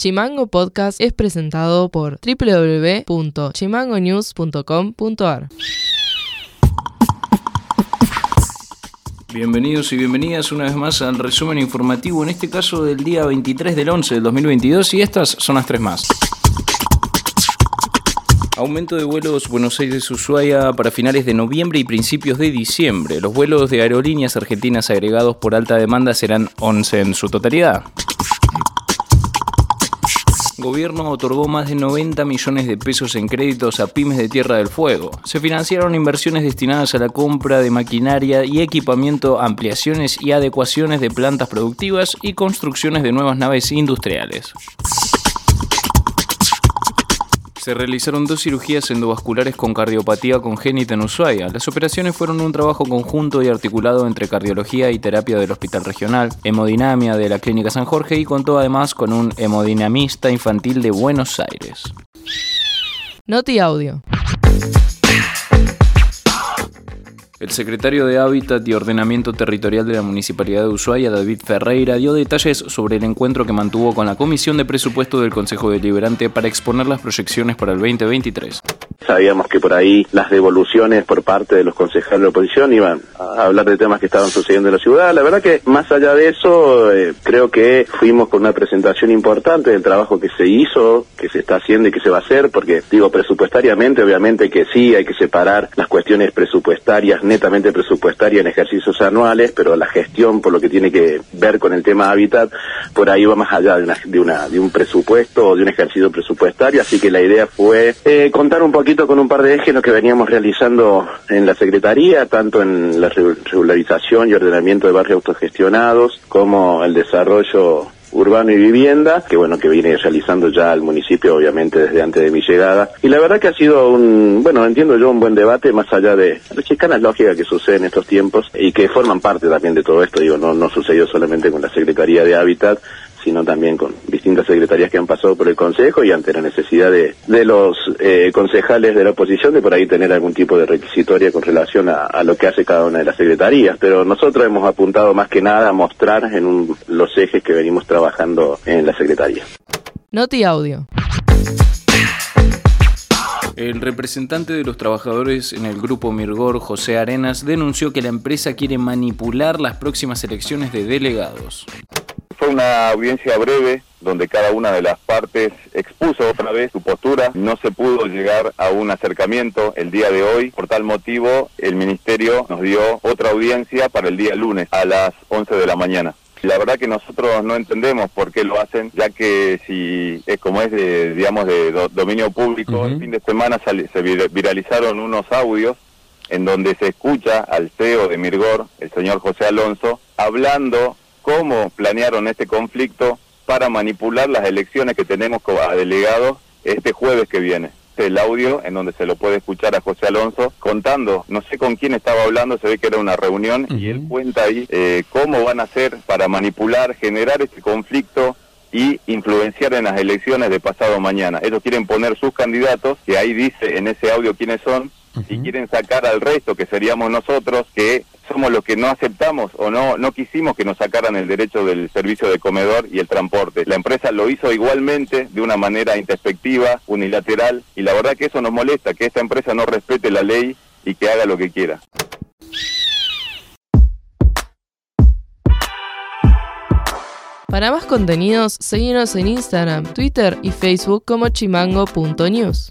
Chimango Podcast es presentado por www.chimangonews.com.ar. Bienvenidos y bienvenidas una vez más al resumen informativo, en este caso del día 23 del 11 del 2022 y estas son las tres más. Aumento de vuelos Buenos Aires-Ushuaia para finales de noviembre y principios de diciembre. Los vuelos de aerolíneas argentinas agregados por alta demanda serán 11 en su totalidad. Gobierno otorgó más de 90 millones de pesos en créditos a pymes de Tierra del Fuego. Se financiaron inversiones destinadas a la compra de maquinaria y equipamiento, ampliaciones y adecuaciones de plantas productivas y construcciones de nuevas naves industriales. Se realizaron dos cirugías endovasculares con cardiopatía congénita en Ushuaia. Las operaciones fueron un trabajo conjunto y articulado entre cardiología y terapia del Hospital Regional, hemodinamia de la Clínica San Jorge y contó además con un hemodinamista infantil de Buenos Aires. Noti Audio. El secretario de Hábitat y Ordenamiento Territorial de la Municipalidad de Ushuaia, David Ferreira, dio detalles sobre el encuentro que mantuvo con la Comisión de Presupuesto del Consejo Deliberante para exponer las proyecciones para el 2023. Sabíamos que por ahí las devoluciones por parte de los concejales de oposición iban a hablar de temas que estaban sucediendo en la ciudad. La verdad que más allá de eso, eh, creo que fuimos con una presentación importante del trabajo que se hizo, que se está haciendo y que se va a hacer, porque digo presupuestariamente, obviamente que sí, hay que separar las cuestiones presupuestarias netamente presupuestaria en ejercicios anuales, pero la gestión por lo que tiene que ver con el tema hábitat, por ahí va más allá de un presupuesto o de un ejercicio presupuestario, así que la idea fue eh, contar un poquito con un par de ejes que veníamos realizando en la Secretaría, tanto en la regularización y ordenamiento de barrios autogestionados, como el desarrollo urbano y vivienda, que bueno, que viene realizando ya el municipio obviamente desde antes de mi llegada. Y la verdad que ha sido un, bueno, entiendo yo un buen debate más allá de las chicanas lógicas que suceden en estos tiempos y que forman parte también de todo esto, digo, no, no sucedió solamente con la Secretaría de Hábitat, sino también con distintas secretarías que han pasado por el Consejo y ante la necesidad de, de los eh, concejales de la oposición de por ahí tener algún tipo de requisitoria con relación a, a, lo que hace cada una de las secretarías. Pero nosotros hemos apuntado más que nada a mostrar en un, los ejes que venimos trabajando en la Secretaría. Noti Audio. El representante de los trabajadores en el grupo Mirgor, José Arenas, denunció que la empresa quiere manipular las próximas elecciones de delegados fue una audiencia breve donde cada una de las partes expuso otra vez su postura. No se pudo llegar a un acercamiento el día de hoy. Por tal motivo, el Ministerio nos dio otra audiencia para el día lunes a las 11 de la mañana. La verdad que nosotros no entendemos por qué lo hacen, ya que si es como es de, digamos, de dominio público, el fin de semana se viralizaron unos audios en donde se escucha al CEO de Mirgor, el señor José Alonso, hablando cómo planearon este conflicto para manipular las elecciones que tenemos a delegados este jueves que viene. Este el audio en donde se lo puede escuchar a José Alonso contando, no sé con quién estaba hablando, se ve que era una reunión y él cuenta ahí eh, cómo van a hacer para manipular, generar este conflicto y influenciar en las elecciones de pasado mañana. Ellos quieren poner sus candidatos, que ahí dice en ese audio quiénes son, y quieren sacar al resto, que seríamos nosotros, que somos los que no aceptamos o no, no quisimos que nos sacaran el derecho del servicio de comedor y el transporte. La empresa lo hizo igualmente, de una manera introspectiva, unilateral, y la verdad que eso nos molesta, que esta empresa no respete la ley y que haga lo que quiera. Para más contenidos, seguimos en Instagram, Twitter y Facebook como chimango.news.